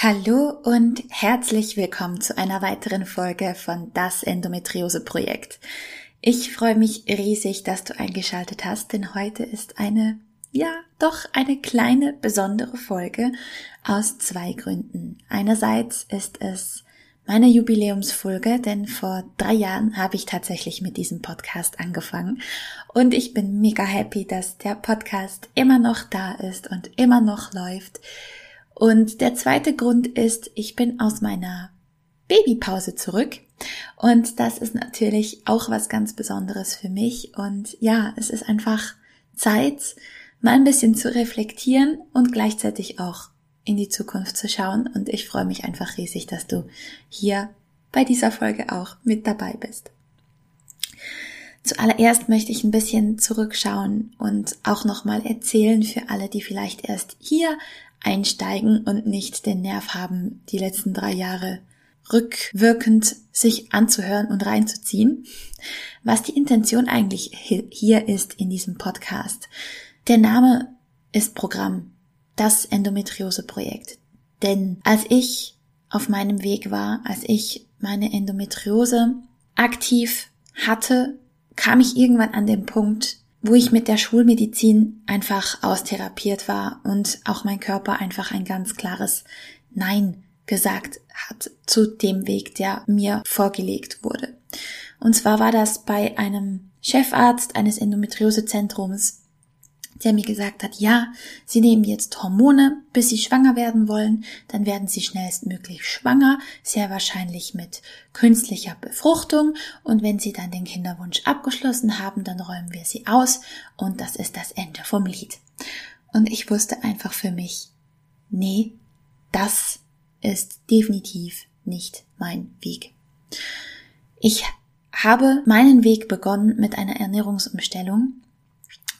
Hallo und herzlich willkommen zu einer weiteren Folge von Das Endometriose Projekt. Ich freue mich riesig, dass du eingeschaltet hast, denn heute ist eine, ja, doch eine kleine besondere Folge aus zwei Gründen. Einerseits ist es meine Jubiläumsfolge, denn vor drei Jahren habe ich tatsächlich mit diesem Podcast angefangen und ich bin mega happy, dass der Podcast immer noch da ist und immer noch läuft. Und der zweite Grund ist, ich bin aus meiner Babypause zurück. Und das ist natürlich auch was ganz Besonderes für mich. Und ja, es ist einfach Zeit, mal ein bisschen zu reflektieren und gleichzeitig auch in die Zukunft zu schauen. Und ich freue mich einfach riesig, dass du hier bei dieser Folge auch mit dabei bist. Zuallererst möchte ich ein bisschen zurückschauen und auch nochmal erzählen für alle, die vielleicht erst hier einsteigen und nicht den Nerv haben, die letzten drei Jahre rückwirkend sich anzuhören und reinzuziehen, was die Intention eigentlich hier ist in diesem Podcast. Der Name ist Programm, das Endometriose-Projekt. Denn als ich auf meinem Weg war, als ich meine Endometriose aktiv hatte, kam ich irgendwann an den Punkt, wo ich mit der Schulmedizin einfach austherapiert war und auch mein Körper einfach ein ganz klares Nein gesagt hat zu dem Weg, der mir vorgelegt wurde. Und zwar war das bei einem Chefarzt eines Endometriosezentrums, der mir gesagt hat, ja, Sie nehmen jetzt Hormone, bis Sie schwanger werden wollen, dann werden Sie schnellstmöglich schwanger, sehr wahrscheinlich mit künstlicher Befruchtung und wenn Sie dann den Kinderwunsch abgeschlossen haben, dann räumen wir Sie aus und das ist das Ende vom Lied. Und ich wusste einfach für mich, nee, das ist definitiv nicht mein Weg. Ich habe meinen Weg begonnen mit einer Ernährungsumstellung,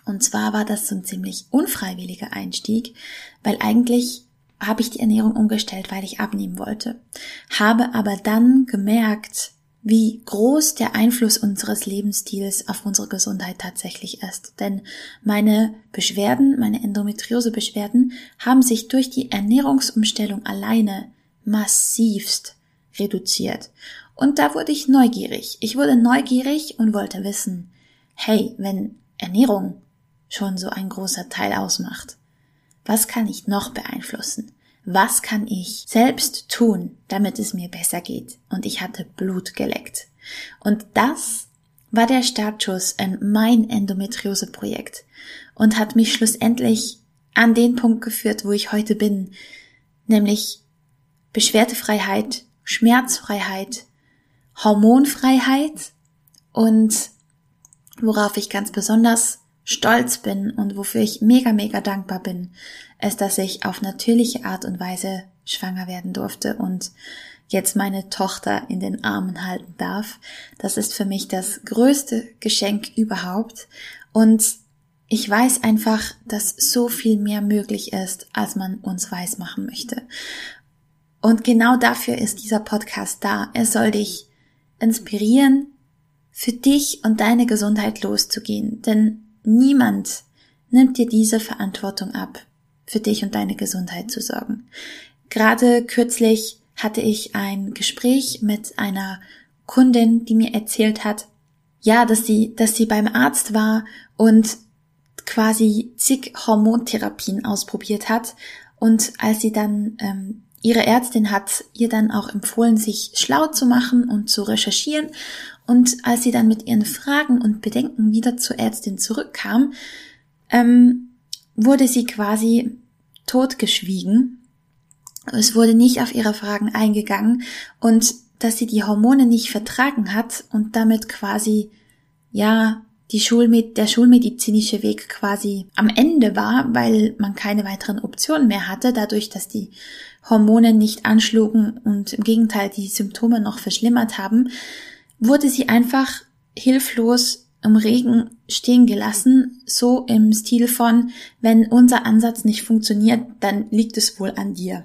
und zwar war das so ein ziemlich unfreiwilliger Einstieg, weil eigentlich habe ich die Ernährung umgestellt, weil ich abnehmen wollte. Habe aber dann gemerkt, wie groß der Einfluss unseres Lebensstils auf unsere Gesundheit tatsächlich ist. Denn meine Beschwerden, meine Endometriose-Beschwerden haben sich durch die Ernährungsumstellung alleine massivst reduziert. Und da wurde ich neugierig. Ich wurde neugierig und wollte wissen, hey, wenn Ernährung schon so ein großer Teil ausmacht. Was kann ich noch beeinflussen? Was kann ich selbst tun, damit es mir besser geht? Und ich hatte Blut geleckt. Und das war der Startschuss in mein Endometriose-Projekt und hat mich schlussendlich an den Punkt geführt, wo ich heute bin, nämlich Beschwerdefreiheit, Schmerzfreiheit, Hormonfreiheit und worauf ich ganz besonders stolz bin und wofür ich mega, mega dankbar bin, ist, dass ich auf natürliche Art und Weise schwanger werden durfte und jetzt meine Tochter in den Armen halten darf. Das ist für mich das größte Geschenk überhaupt und ich weiß einfach, dass so viel mehr möglich ist, als man uns weiß machen möchte. Und genau dafür ist dieser Podcast da. Er soll dich inspirieren, für dich und deine Gesundheit loszugehen. Denn Niemand nimmt dir diese Verantwortung ab, für dich und deine Gesundheit zu sorgen. Gerade kürzlich hatte ich ein Gespräch mit einer Kundin, die mir erzählt hat, ja, dass sie, dass sie beim Arzt war und quasi zig Hormontherapien ausprobiert hat und als sie dann ähm, ihre Ärztin hat ihr dann auch empfohlen, sich schlau zu machen und zu recherchieren und als sie dann mit ihren Fragen und Bedenken wieder zur Ärztin zurückkam, ähm, wurde sie quasi totgeschwiegen. Es wurde nicht auf ihre Fragen eingegangen und dass sie die Hormone nicht vertragen hat und damit quasi, ja, die Schulmed der schulmedizinische Weg quasi am Ende war, weil man keine weiteren Optionen mehr hatte, dadurch, dass die Hormone nicht anschlugen und im Gegenteil die Symptome noch verschlimmert haben, wurde sie einfach hilflos im Regen stehen gelassen, so im Stil von, wenn unser Ansatz nicht funktioniert, dann liegt es wohl an dir.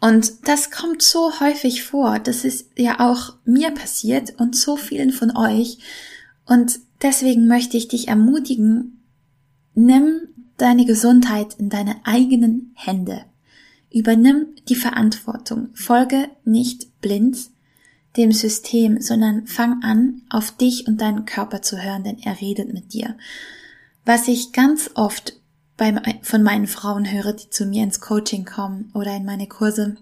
Und das kommt so häufig vor. Das ist ja auch mir passiert und so vielen von euch. Und deswegen möchte ich dich ermutigen, nimm deine Gesundheit in deine eigenen Hände. Übernimm die Verantwortung. Folge nicht blind dem System, sondern fang an, auf dich und deinen Körper zu hören, denn er redet mit dir. Was ich ganz oft bei, von meinen Frauen höre, die zu mir ins Coaching kommen oder in meine Kurse,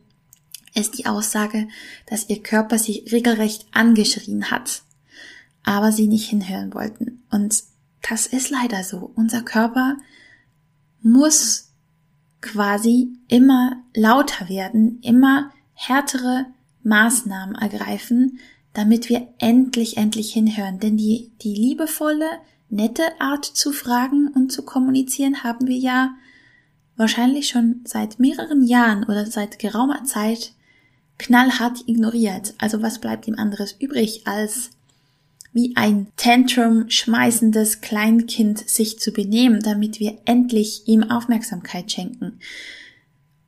ist die Aussage, dass ihr Körper sie regelrecht angeschrien hat, aber sie nicht hinhören wollten. Und das ist leider so. Unser Körper muss quasi immer lauter werden, immer härtere Maßnahmen ergreifen, damit wir endlich, endlich hinhören. Denn die, die liebevolle, nette Art zu fragen und zu kommunizieren haben wir ja wahrscheinlich schon seit mehreren Jahren oder seit geraumer Zeit knallhart ignoriert. Also was bleibt ihm anderes übrig, als wie ein Tantrum schmeißendes Kleinkind sich zu benehmen, damit wir endlich ihm Aufmerksamkeit schenken.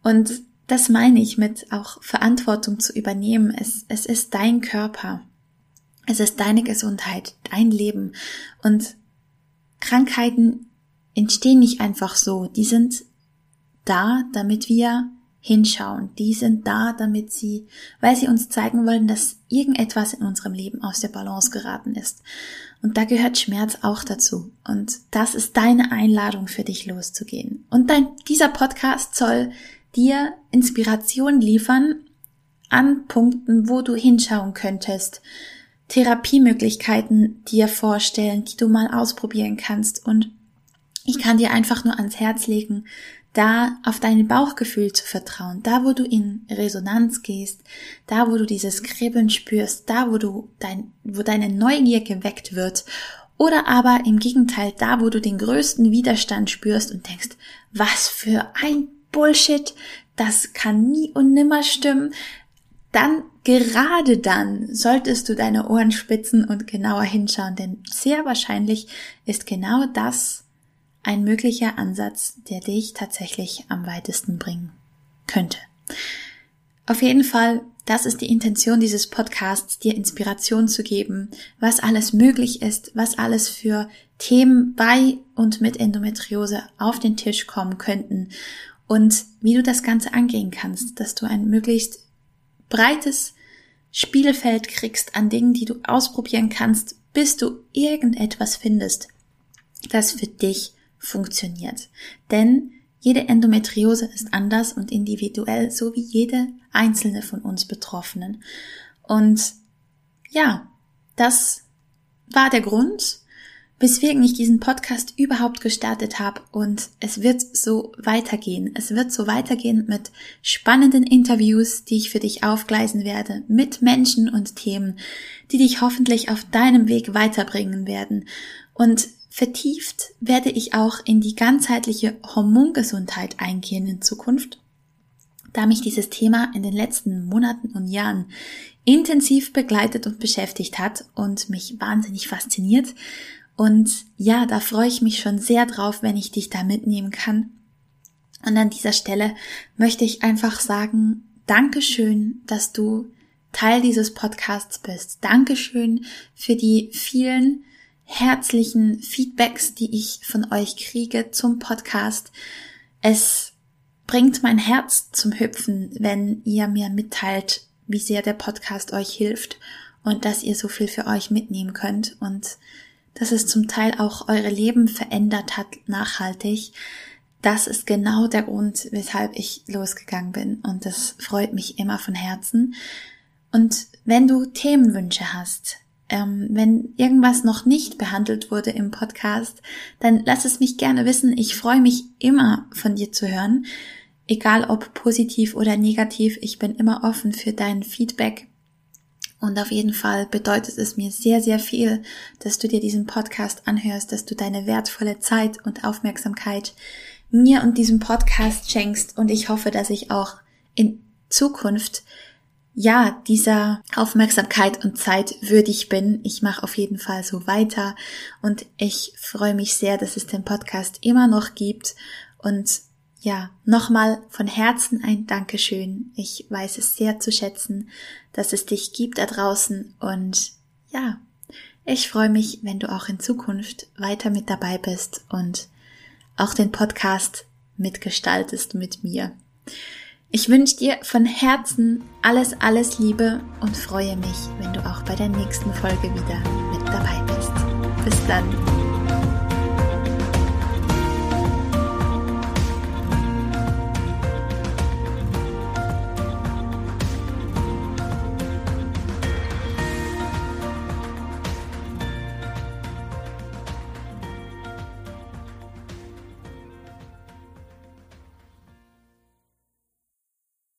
Und das meine ich mit auch Verantwortung zu übernehmen. Es, es ist dein Körper. Es ist deine Gesundheit, dein Leben. Und Krankheiten entstehen nicht einfach so. Die sind da, damit wir hinschauen. Die sind da, damit sie, weil sie uns zeigen wollen, dass irgendetwas in unserem Leben aus der Balance geraten ist. Und da gehört Schmerz auch dazu. Und das ist deine Einladung für dich loszugehen. Und dein, dieser Podcast soll dir Inspiration liefern an Punkten, wo du hinschauen könntest, Therapiemöglichkeiten dir vorstellen, die du mal ausprobieren kannst. Und ich kann dir einfach nur ans Herz legen, da auf dein Bauchgefühl zu vertrauen, da wo du in Resonanz gehst, da wo du dieses Kribbeln spürst, da wo du dein, wo deine Neugier geweckt wird, oder aber im Gegenteil, da wo du den größten Widerstand spürst und denkst, was für ein Bullshit, das kann nie und nimmer stimmen, dann gerade dann solltest du deine Ohren spitzen und genauer hinschauen, denn sehr wahrscheinlich ist genau das ein möglicher Ansatz, der dich tatsächlich am weitesten bringen könnte. Auf jeden Fall, das ist die Intention dieses Podcasts, dir Inspiration zu geben, was alles möglich ist, was alles für Themen bei und mit Endometriose auf den Tisch kommen könnten und wie du das Ganze angehen kannst, dass du ein möglichst breites Spielfeld kriegst an Dingen, die du ausprobieren kannst, bis du irgendetwas findest, das für dich funktioniert. Denn jede Endometriose ist anders und individuell, so wie jede einzelne von uns Betroffenen. Und ja, das war der Grund, weswegen ich diesen Podcast überhaupt gestartet habe und es wird so weitergehen. Es wird so weitergehen mit spannenden Interviews, die ich für dich aufgleisen werde, mit Menschen und Themen, die dich hoffentlich auf deinem Weg weiterbringen werden. Und Vertieft werde ich auch in die ganzheitliche Hormongesundheit eingehen in Zukunft, da mich dieses Thema in den letzten Monaten und Jahren intensiv begleitet und beschäftigt hat und mich wahnsinnig fasziniert. Und ja, da freue ich mich schon sehr drauf, wenn ich dich da mitnehmen kann. Und an dieser Stelle möchte ich einfach sagen, Dankeschön, dass du Teil dieses Podcasts bist. Dankeschön für die vielen herzlichen Feedbacks, die ich von euch kriege zum Podcast. Es bringt mein Herz zum Hüpfen, wenn ihr mir mitteilt, wie sehr der Podcast euch hilft und dass ihr so viel für euch mitnehmen könnt und dass es zum Teil auch eure Leben verändert hat nachhaltig. Das ist genau der Grund, weshalb ich losgegangen bin und das freut mich immer von Herzen. Und wenn du Themenwünsche hast, ähm, wenn irgendwas noch nicht behandelt wurde im Podcast, dann lass es mich gerne wissen. Ich freue mich immer von dir zu hören, egal ob positiv oder negativ. Ich bin immer offen für dein Feedback. Und auf jeden Fall bedeutet es mir sehr, sehr viel, dass du dir diesen Podcast anhörst, dass du deine wertvolle Zeit und Aufmerksamkeit mir und diesem Podcast schenkst. Und ich hoffe, dass ich auch in Zukunft ja, dieser Aufmerksamkeit und Zeit würdig bin. Ich mache auf jeden Fall so weiter und ich freue mich sehr, dass es den Podcast immer noch gibt und ja, nochmal von Herzen ein Dankeschön. Ich weiß es sehr zu schätzen, dass es dich gibt da draußen und ja, ich freue mich, wenn du auch in Zukunft weiter mit dabei bist und auch den Podcast mitgestaltest mit mir. Ich wünsche dir von Herzen alles, alles Liebe und freue mich, wenn du auch bei der nächsten Folge wieder mit dabei bist. Bis dann.